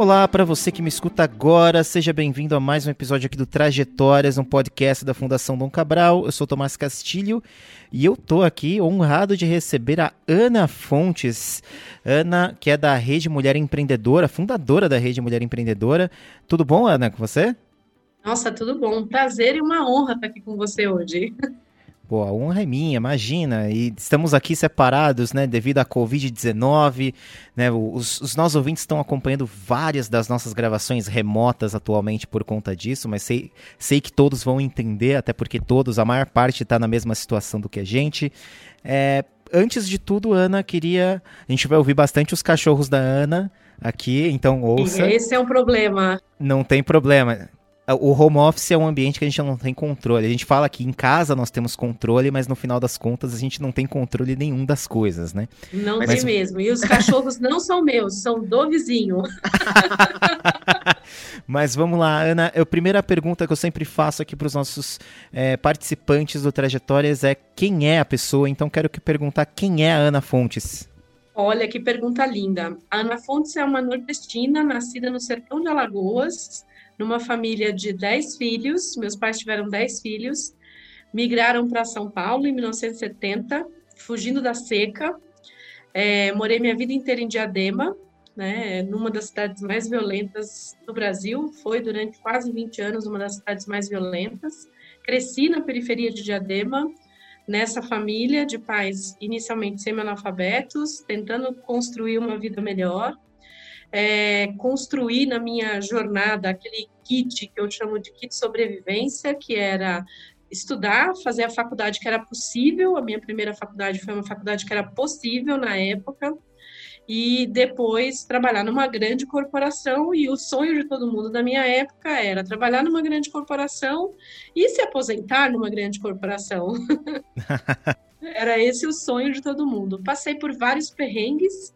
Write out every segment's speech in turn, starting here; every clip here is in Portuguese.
Olá para você que me escuta agora, seja bem-vindo a mais um episódio aqui do Trajetórias, um podcast da Fundação Dom Cabral. Eu sou Tomás Castilho e eu tô aqui honrado de receber a Ana Fontes. Ana, que é da Rede Mulher Empreendedora, fundadora da Rede Mulher Empreendedora. Tudo bom, Ana, com você? Nossa, tudo bom. Um prazer e uma honra estar aqui com você hoje. Pô, a honra é minha, imagina. E estamos aqui separados, né, devido à Covid-19. Né, os, os, nossos ouvintes estão acompanhando várias das nossas gravações remotas atualmente por conta disso, mas sei, sei que todos vão entender, até porque todos, a maior parte, está na mesma situação do que a gente. É, antes de tudo, Ana, queria. A gente vai ouvir bastante os cachorros da Ana aqui, então ouça. Esse é um problema. Não tem problema o home office é um ambiente que a gente não tem controle. A gente fala que em casa nós temos controle, mas no final das contas a gente não tem controle nenhum das coisas, né? Não mas... tem mesmo. E os cachorros não são meus, são do vizinho. mas vamos lá, Ana. A primeira pergunta que eu sempre faço aqui para os nossos é, participantes do Trajetórias é quem é a pessoa? Então quero que perguntar quem é a Ana Fontes. Olha que pergunta linda. A Ana Fontes é uma nordestina, nascida no sertão de Alagoas, numa família de 10 filhos, meus pais tiveram 10 filhos, migraram para São Paulo em 1970, fugindo da seca. É, morei minha vida inteira em Diadema, né, numa das cidades mais violentas do Brasil, foi durante quase 20 anos uma das cidades mais violentas. Cresci na periferia de Diadema, nessa família de pais inicialmente semi-analfabetos, tentando construir uma vida melhor é, construir na minha jornada aquele kit que eu chamo de kit sobrevivência, que era estudar, fazer a faculdade que era possível. A minha primeira faculdade foi uma faculdade que era possível na época. E depois trabalhar numa grande corporação. E o sonho de todo mundo da minha época era trabalhar numa grande corporação e se aposentar numa grande corporação. era esse o sonho de todo mundo. Passei por vários perrengues,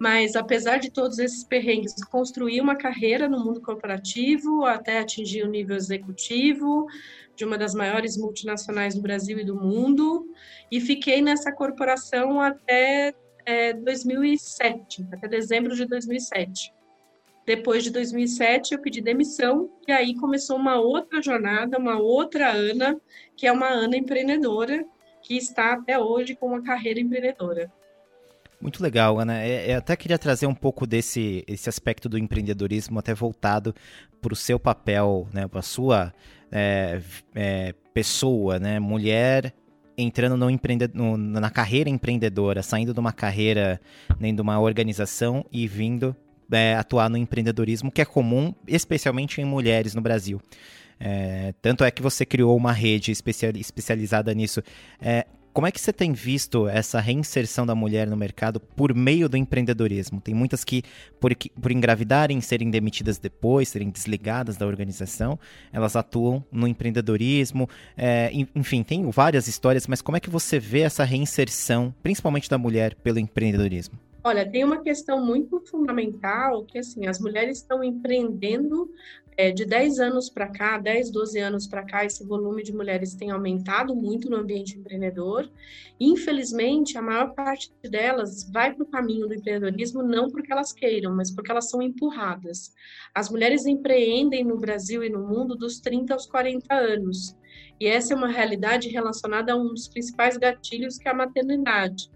mas apesar de todos esses perrengues, construí uma carreira no mundo corporativo até atingir o nível executivo de uma das maiores multinacionais do Brasil e do mundo, e fiquei nessa corporação até é, 2007, até dezembro de 2007. Depois de 2007, eu pedi demissão, e aí começou uma outra jornada, uma outra Ana, que é uma Ana empreendedora, que está até hoje com uma carreira empreendedora. Muito legal, Ana. Eu é, é, até queria trazer um pouco desse esse aspecto do empreendedorismo, até voltado para o seu papel, né, para a sua é, é, pessoa, né, mulher entrando no empreende no, na carreira empreendedora, saindo de uma carreira nem de uma organização e vindo é, atuar no empreendedorismo, que é comum, especialmente em mulheres no Brasil. É, tanto é que você criou uma rede especializada nisso. É, como é que você tem visto essa reinserção da mulher no mercado por meio do empreendedorismo? Tem muitas que, por, por engravidarem, serem demitidas depois, serem desligadas da organização, elas atuam no empreendedorismo. É, enfim, tem várias histórias, mas como é que você vê essa reinserção, principalmente da mulher, pelo empreendedorismo? Olha, tem uma questão muito fundamental que assim, as mulheres estão empreendendo é, de 10 anos para cá, 10, 12 anos para cá, esse volume de mulheres tem aumentado muito no ambiente empreendedor. Infelizmente, a maior parte delas vai para o caminho do empreendedorismo não porque elas queiram, mas porque elas são empurradas. As mulheres empreendem no Brasil e no mundo dos 30 aos 40 anos. E essa é uma realidade relacionada a um dos principais gatilhos que é a maternidade.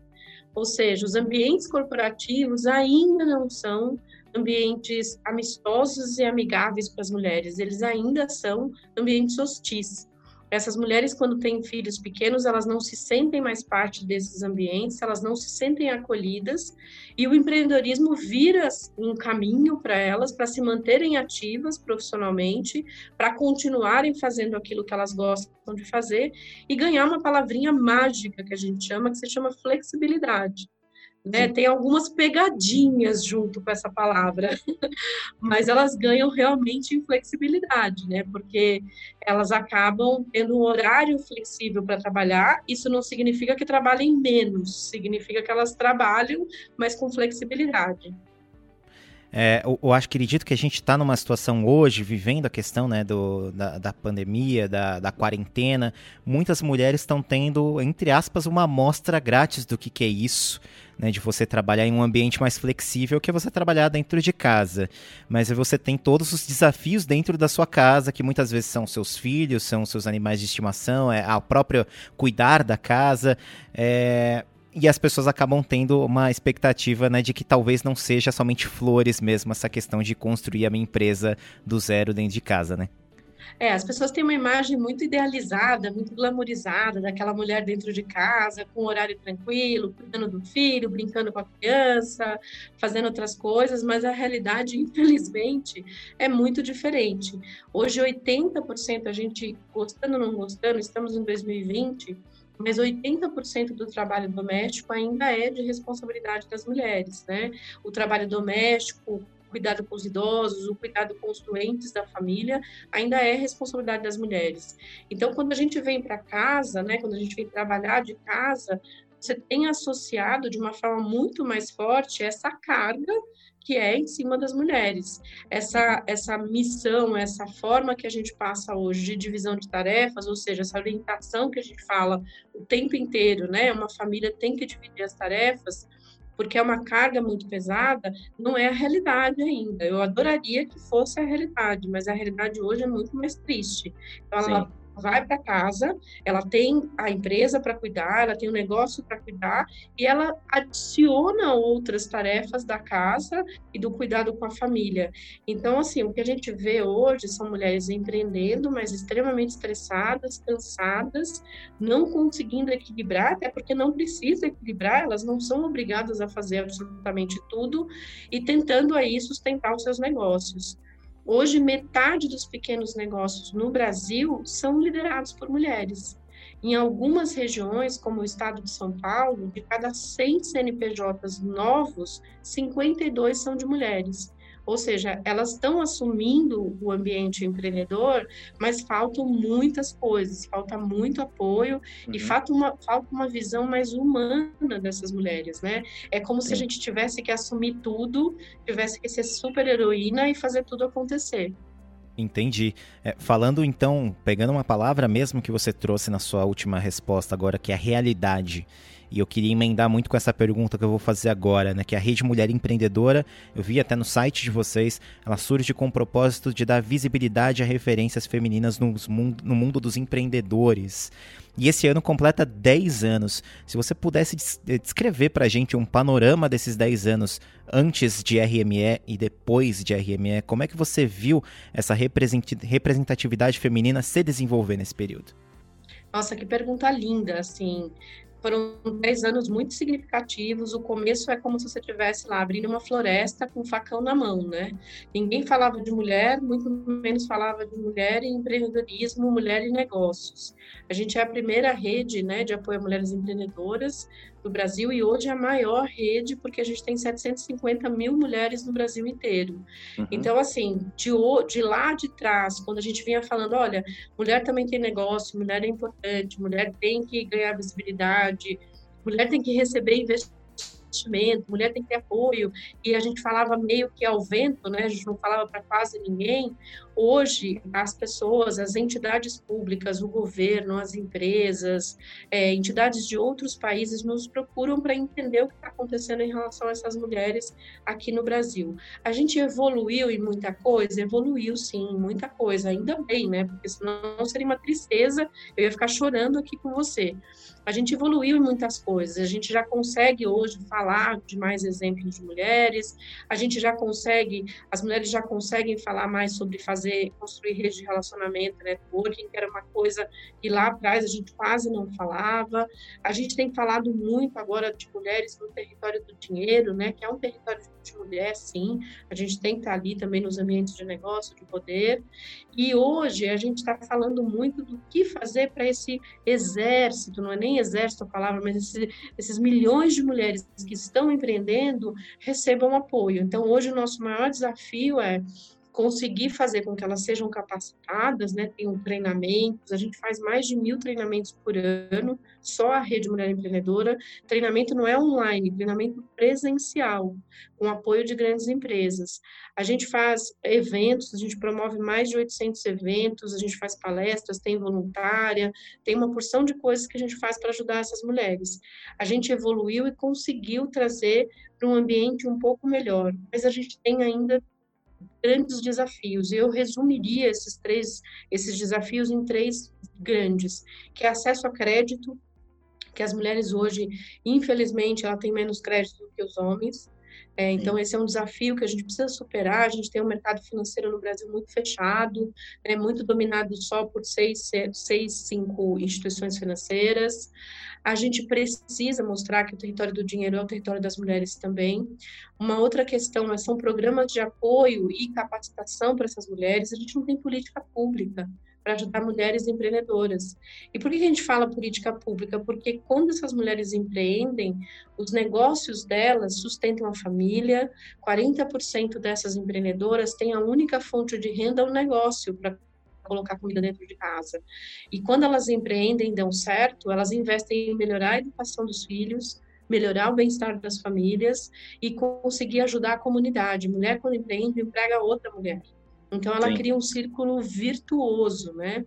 Ou seja, os ambientes corporativos ainda não são ambientes amistosos e amigáveis para as mulheres, eles ainda são ambientes hostis. Essas mulheres, quando têm filhos pequenos, elas não se sentem mais parte desses ambientes, elas não se sentem acolhidas, e o empreendedorismo vira um caminho para elas, para se manterem ativas profissionalmente, para continuarem fazendo aquilo que elas gostam de fazer e ganhar uma palavrinha mágica que a gente chama, que se chama flexibilidade. Né? Tem algumas pegadinhas junto com essa palavra, mas elas ganham realmente em flexibilidade, né? Porque elas acabam tendo um horário flexível para trabalhar. Isso não significa que trabalhem menos, significa que elas trabalham, mas com flexibilidade. É, eu, eu, acho que acredito que a gente está numa situação hoje, vivendo a questão né, do, da, da pandemia, da, da quarentena. Muitas mulheres estão tendo, entre aspas, uma amostra grátis do que, que é isso né, de você trabalhar em um ambiente mais flexível que é você trabalhar dentro de casa. Mas você tem todos os desafios dentro da sua casa, que muitas vezes são seus filhos, são seus animais de estimação, é a própria cuidar da casa. É, e as pessoas acabam tendo uma expectativa né, de que talvez não seja somente flores mesmo essa questão de construir a minha empresa do zero dentro de casa, né? É, as pessoas têm uma imagem muito idealizada, muito glamorizada daquela mulher dentro de casa, com um horário tranquilo, cuidando do filho, brincando com a criança, fazendo outras coisas, mas a realidade, infelizmente, é muito diferente. Hoje, 80%, a gente gostando ou não gostando, estamos em 2020, mas 80% do trabalho doméstico ainda é de responsabilidade das mulheres, né? O trabalho doméstico, cuidado com os idosos, o cuidado com os doentes da família, ainda é responsabilidade das mulheres. Então, quando a gente vem para casa, né, quando a gente vem trabalhar de casa, você tem associado de uma forma muito mais forte essa carga que é em cima das mulheres. Essa, essa missão, essa forma que a gente passa hoje de divisão de tarefas, ou seja, essa orientação que a gente fala o tempo inteiro, né? Uma família tem que dividir as tarefas, porque é uma carga muito pesada, não é a realidade ainda. Eu adoraria que fosse a realidade, mas a realidade hoje é muito mais triste. Então, ela vai para casa, ela tem a empresa para cuidar, ela tem o um negócio para cuidar e ela adiciona outras tarefas da casa e do cuidado com a família. Então, assim, o que a gente vê hoje são mulheres empreendendo, mas extremamente estressadas, cansadas, não conseguindo equilibrar, até porque não precisa equilibrar, elas não são obrigadas a fazer absolutamente tudo e tentando aí sustentar os seus negócios. Hoje, metade dos pequenos negócios no Brasil são liderados por mulheres. Em algumas regiões, como o estado de São Paulo, de cada 100 CNPJs novos, 52 são de mulheres. Ou seja, elas estão assumindo o ambiente empreendedor, mas faltam muitas coisas, falta muito apoio uhum. e falta uma, falta uma visão mais humana dessas mulheres, né? É como Sim. se a gente tivesse que assumir tudo, tivesse que ser super heroína e fazer tudo acontecer. Entendi. É, falando então, pegando uma palavra mesmo que você trouxe na sua última resposta agora, que é a realidade. E eu queria emendar muito com essa pergunta que eu vou fazer agora, né? Que a Rede Mulher Empreendedora, eu vi até no site de vocês, ela surge com o propósito de dar visibilidade a referências femininas no mundo, no mundo dos empreendedores. E esse ano completa 10 anos. Se você pudesse eh, descrever para gente um panorama desses 10 anos antes de RME e depois de RME, como é que você viu essa representatividade feminina se desenvolver nesse período? Nossa, que pergunta linda, assim foram 10 anos muito significativos. O começo é como se você estivesse lá abrindo uma floresta com um facão na mão, né? Ninguém falava de mulher, muito menos falava de mulher em empreendedorismo, mulher em negócios. A gente é a primeira rede né, de apoio a mulheres empreendedoras do Brasil e hoje é a maior rede porque a gente tem 750 mil mulheres no Brasil inteiro. Uhum. Então, assim, de, de lá de trás, quando a gente vinha falando, olha, mulher também tem negócio, mulher é importante, mulher tem que ganhar visibilidade, mulher tem que receber investimento investimento, mulher tem que ter apoio, e a gente falava meio que ao vento, né? A gente não falava para quase ninguém. Hoje, as pessoas, as entidades públicas, o governo, as empresas, é, entidades de outros países nos procuram para entender o que está acontecendo em relação a essas mulheres aqui no Brasil. A gente evoluiu em muita coisa? Evoluiu, sim, muita coisa, ainda bem, né? Porque senão seria uma tristeza, eu ia ficar chorando aqui com você. A gente evoluiu em muitas coisas, a gente já consegue hoje falar de mais exemplos de mulheres, a gente já consegue, as mulheres já conseguem falar mais sobre fazer, construir redes de relacionamento, networking, que era uma coisa que lá atrás a gente quase não falava. A gente tem falado muito agora de mulheres no território do dinheiro, né, que é um território de mulher, sim, a gente tem que estar ali também nos ambientes de negócio, de poder, e hoje a gente está falando muito do que fazer para esse exército, não é nem exército a palavra, mas esse, esses milhões de mulheres que estão empreendendo recebam apoio. Então, hoje o nosso maior desafio é conseguir fazer com que elas sejam capacitadas, né, tenham treinamentos, a gente faz mais de mil treinamentos por ano, só a Rede Mulher Empreendedora, treinamento não é online, treinamento presencial, com apoio de grandes empresas. A gente faz eventos, a gente promove mais de 800 eventos, a gente faz palestras, tem voluntária, tem uma porção de coisas que a gente faz para ajudar essas mulheres. A gente evoluiu e conseguiu trazer para um ambiente um pouco melhor, mas a gente tem ainda grandes desafios. Eu resumiria esses três, esses desafios em três grandes, que é acesso a crédito, que as mulheres hoje, infelizmente, ela tem menos crédito do que os homens. É, então, esse é um desafio que a gente precisa superar. A gente tem um mercado financeiro no Brasil muito fechado, né, muito dominado só por seis, seis, cinco instituições financeiras. A gente precisa mostrar que o território do dinheiro é o território das mulheres também. Uma outra questão são programas de apoio e capacitação para essas mulheres. A gente não tem política pública para ajudar mulheres empreendedoras. E por que a gente fala política pública? Porque quando essas mulheres empreendem, os negócios delas sustentam a família, 40% dessas empreendedoras têm a única fonte de renda o negócio para colocar comida dentro de casa. E quando elas empreendem dão certo, elas investem em melhorar a educação dos filhos, melhorar o bem-estar das famílias e conseguir ajudar a comunidade. Mulher, quando empreende, emprega outra mulher. Então, ela Sim. cria um círculo virtuoso, né?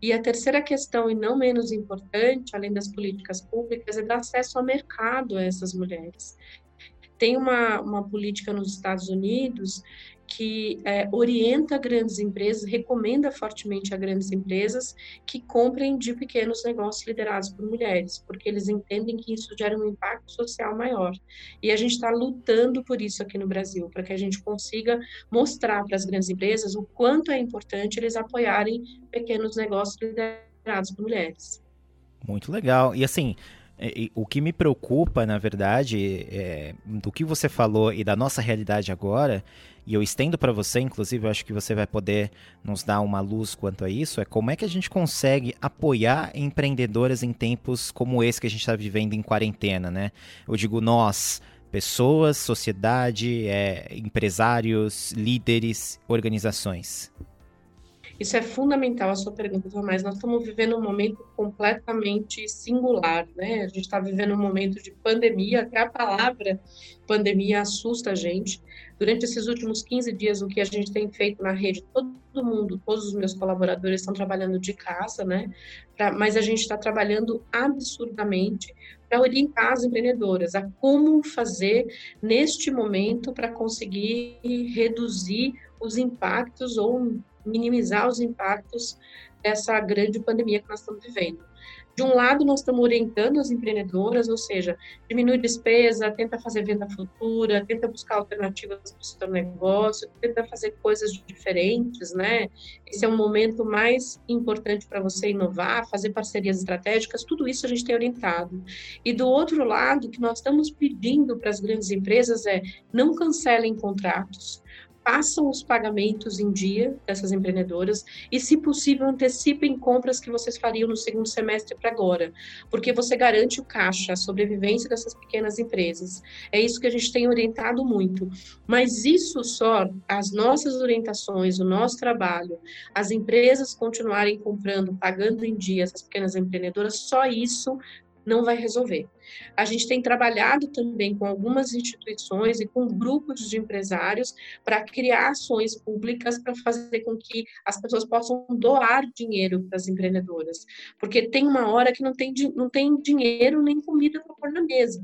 E a terceira questão, e não menos importante, além das políticas públicas, é dar acesso ao mercado a essas mulheres. Tem uma, uma política nos Estados Unidos que é, orienta grandes empresas, recomenda fortemente a grandes empresas que comprem de pequenos negócios liderados por mulheres, porque eles entendem que isso gera um impacto social maior. E a gente está lutando por isso aqui no Brasil, para que a gente consiga mostrar para as grandes empresas o quanto é importante eles apoiarem pequenos negócios liderados por mulheres. Muito legal. E assim, o que me preocupa, na verdade, é, do que você falou e da nossa realidade agora, e eu estendo para você, inclusive, eu acho que você vai poder nos dar uma luz quanto a isso, é como é que a gente consegue apoiar empreendedoras em tempos como esse que a gente está vivendo em quarentena, né? Eu digo nós, pessoas, sociedade, é, empresários, líderes, organizações. Isso é fundamental a sua pergunta, Tomás. Nós estamos vivendo um momento completamente singular, né? A gente está vivendo um momento de pandemia, até a palavra pandemia assusta a gente. Durante esses últimos 15 dias, o que a gente tem feito na rede, todo mundo, todos os meus colaboradores estão trabalhando de casa, né? Pra, mas a gente está trabalhando absurdamente para orientar as empreendedoras a como fazer neste momento para conseguir reduzir os impactos ou minimizar os impactos dessa grande pandemia que nós estamos vivendo. De um lado, nós estamos orientando as empreendedoras, ou seja, diminui despesa, tenta fazer venda futura, tenta buscar alternativas para o seu negócio, tenta fazer coisas diferentes, né? Esse é um momento mais importante para você inovar, fazer parcerias estratégicas, tudo isso a gente tem orientado. E do outro lado, o que nós estamos pedindo para as grandes empresas é não cancelem contratos, façam os pagamentos em dia dessas empreendedoras e, se possível, antecipem compras que vocês fariam no segundo semestre para agora, porque você garante o caixa, a sobrevivência dessas pequenas empresas. É isso que a gente tem orientado muito. Mas isso só, as nossas orientações, o nosso trabalho, as empresas continuarem comprando, pagando em dia essas pequenas empreendedoras, só isso não vai resolver. A gente tem trabalhado também com algumas instituições e com grupos de empresários para criar ações públicas para fazer com que as pessoas possam doar dinheiro para as empreendedoras, porque tem uma hora que não tem, não tem dinheiro nem comida para pôr na mesa.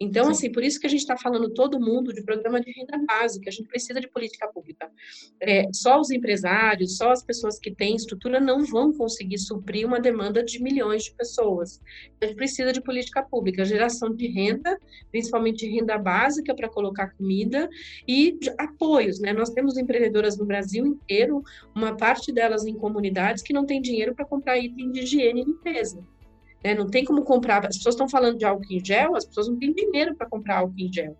Então, Sim. assim, por isso que a gente está falando todo mundo de programa de renda básica, a gente precisa de política pública. É, só os empresários, só as pessoas que têm estrutura não vão conseguir suprir uma demanda de milhões de pessoas. A gente precisa de política pública, geração de renda, principalmente renda básica para colocar comida e apoios, né? Nós temos empreendedoras no Brasil inteiro, uma parte delas em comunidades que não tem dinheiro para comprar item de higiene e limpeza. Né? Não tem como comprar. As pessoas estão falando de álcool em gel, as pessoas não têm dinheiro para comprar álcool em gel.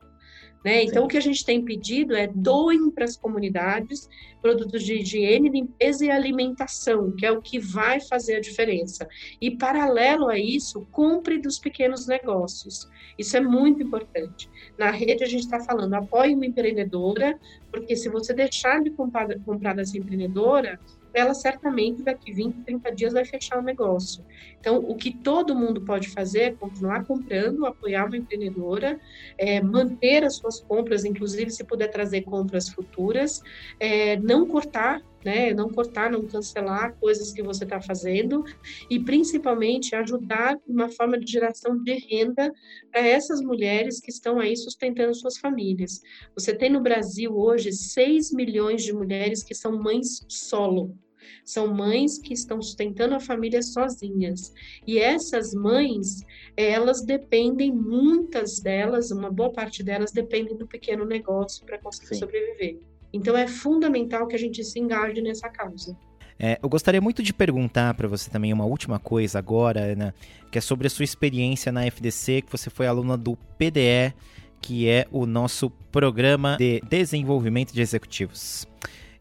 Né? Então, Sim. o que a gente tem pedido é doem para as comunidades produtos de higiene, limpeza e alimentação, que é o que vai fazer a diferença. E, paralelo a isso, compre dos pequenos negócios. Isso é muito importante. Na rede, a gente está falando, apoie uma empreendedora, porque se você deixar de comprar, comprar dessa empreendedora, ela certamente daqui 20, 30 dias vai fechar o negócio. Então, o que todo mundo pode fazer é continuar comprando, apoiar uma empreendedora, é, manter as suas compras, inclusive se puder trazer compras futuras, é, não cortar né? Não cortar, não cancelar coisas que você está fazendo e principalmente ajudar uma forma de geração de renda para essas mulheres que estão aí sustentando suas famílias. Você tem no Brasil hoje 6 milhões de mulheres que são mães solo. São mães que estão sustentando a família sozinhas. E essas mães, elas dependem, muitas delas, uma boa parte delas, dependem do pequeno negócio para conseguir Sim. sobreviver. Então é fundamental que a gente se engaje nessa causa. É, eu gostaria muito de perguntar para você também uma última coisa agora, Ana, que é sobre a sua experiência na FDC, que você foi aluna do PDE, que é o nosso programa de desenvolvimento de executivos.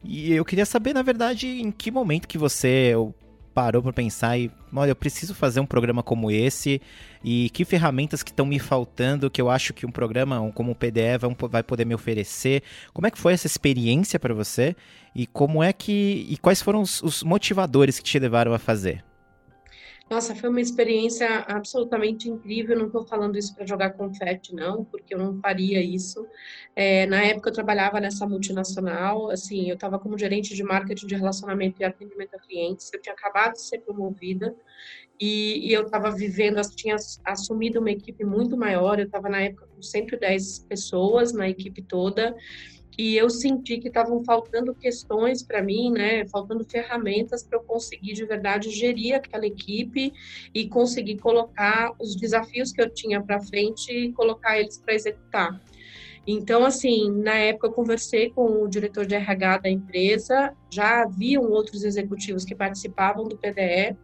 E eu queria saber, na verdade, em que momento que você parou para pensar e, olha, eu preciso fazer um programa como esse e que ferramentas que estão me faltando que eu acho que um programa como o PDE vai poder me oferecer. Como é que foi essa experiência para você e como é que e quais foram os, os motivadores que te levaram a fazer? Nossa, foi uma experiência absolutamente incrível. Não estou falando isso para jogar confete, não, porque eu não faria isso. É, na época eu trabalhava nessa multinacional, assim, eu estava como gerente de marketing de relacionamento e atendimento a clientes. Eu tinha acabado de ser promovida e, e eu estava vivendo, tinha assumido uma equipe muito maior. Eu estava na época com 110 pessoas na equipe toda e eu senti que estavam faltando questões para mim, né, faltando ferramentas para eu conseguir de verdade gerir aquela equipe e conseguir colocar os desafios que eu tinha para frente e colocar eles para executar. Então, assim, na época eu conversei com o diretor de RH da empresa, já haviam outros executivos que participavam do PDE,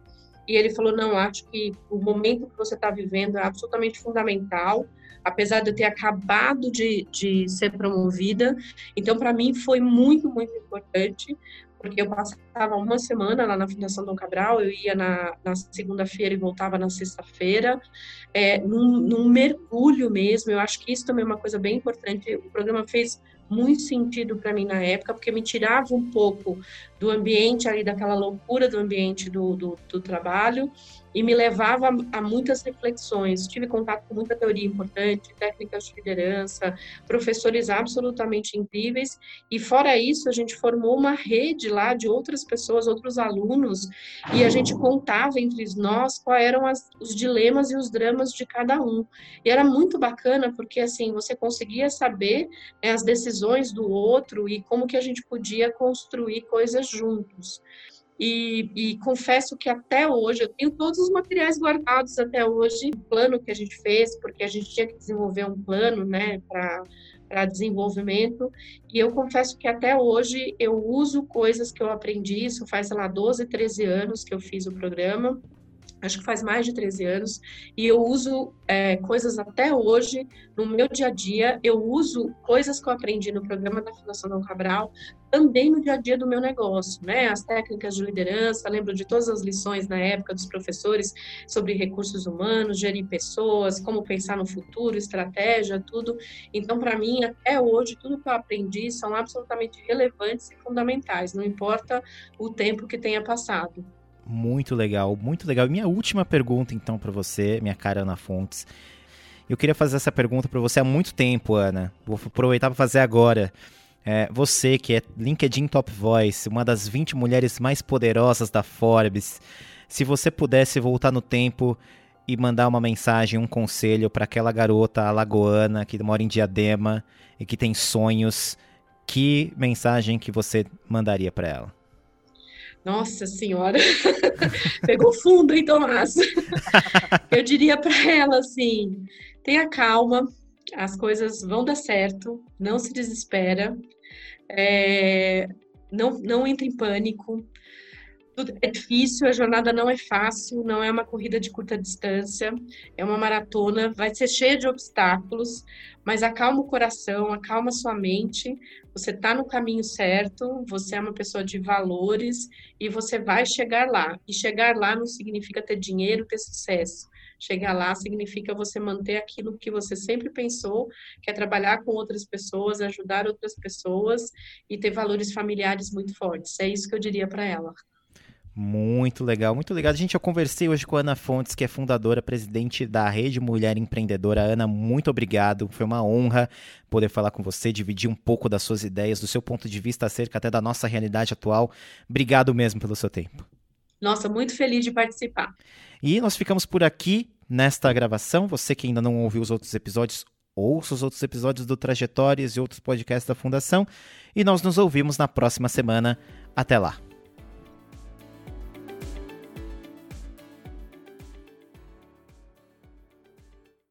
e ele falou: não, acho que o momento que você está vivendo é absolutamente fundamental apesar de eu ter acabado de, de ser promovida. Então, para mim, foi muito, muito importante, porque eu passava uma semana lá na Fundação Dom Cabral, eu ia na, na segunda-feira e voltava na sexta-feira, é, num, num mergulho mesmo. Eu acho que isso também é uma coisa bem importante. O programa fez muito sentido para mim na época, porque me tirava um pouco do ambiente ali, daquela loucura do ambiente do, do, do trabalho, e me levava a muitas reflexões. Tive contato com muita teoria importante, técnicas de liderança, professores absolutamente incríveis, e fora isso, a gente formou uma rede lá de outras pessoas, outros alunos, e a gente contava entre nós quais eram as, os dilemas e os dramas de cada um. E era muito bacana, porque assim, você conseguia saber né, as decisões do outro e como que a gente podia construir coisas juntos. E, e, confesso que até hoje, eu tenho todos os materiais guardados até hoje, o plano que a gente fez, porque a gente tinha que desenvolver um plano, né, para desenvolvimento, e eu confesso que até hoje eu uso coisas que eu aprendi, isso faz, sei lá, 12, 13 anos que eu fiz o programa, acho que faz mais de 13 anos, e eu uso é, coisas até hoje no meu dia a dia, eu uso coisas que eu aprendi no programa da Fundação Dom Cabral, também no dia a dia do meu negócio, né? As técnicas de liderança, lembro de todas as lições na época dos professores sobre recursos humanos, gerir pessoas, como pensar no futuro, estratégia, tudo. Então, para mim, até hoje, tudo que eu aprendi são absolutamente relevantes e fundamentais, não importa o tempo que tenha passado. Muito legal, muito legal. E minha última pergunta, então, para você, minha cara Ana Fontes. Eu queria fazer essa pergunta para você há muito tempo, Ana. Vou aproveitar para fazer agora. É, você que é LinkedIn Top Voice, uma das 20 mulheres mais poderosas da Forbes, se você pudesse voltar no tempo e mandar uma mensagem, um conselho para aquela garota alagoana que mora em Diadema e que tem sonhos, que mensagem que você mandaria para ela? Nossa Senhora, pegou fundo, hein, Tomás? Eu diria para ela assim: tenha calma, as coisas vão dar certo, não se desespera, é, não, não entre em pânico, Tudo é difícil, a jornada não é fácil, não é uma corrida de curta distância, é uma maratona, vai ser cheia de obstáculos, mas acalma o coração, acalma sua mente, você está no caminho certo, você é uma pessoa de valores e você vai chegar lá. E chegar lá não significa ter dinheiro, ter sucesso. Chegar lá significa você manter aquilo que você sempre pensou, que é trabalhar com outras pessoas, ajudar outras pessoas e ter valores familiares muito fortes. É isso que eu diria para ela. Muito legal, muito legal. Gente, eu conversei hoje com a Ana Fontes, que é fundadora, presidente da Rede Mulher Empreendedora. Ana, muito obrigado. Foi uma honra poder falar com você, dividir um pouco das suas ideias, do seu ponto de vista acerca até da nossa realidade atual. Obrigado mesmo pelo seu tempo. Nossa, muito feliz de participar. E nós ficamos por aqui nesta gravação. Você que ainda não ouviu os outros episódios, ouça os outros episódios do Trajetórias e outros podcasts da Fundação. E nós nos ouvimos na próxima semana. Até lá.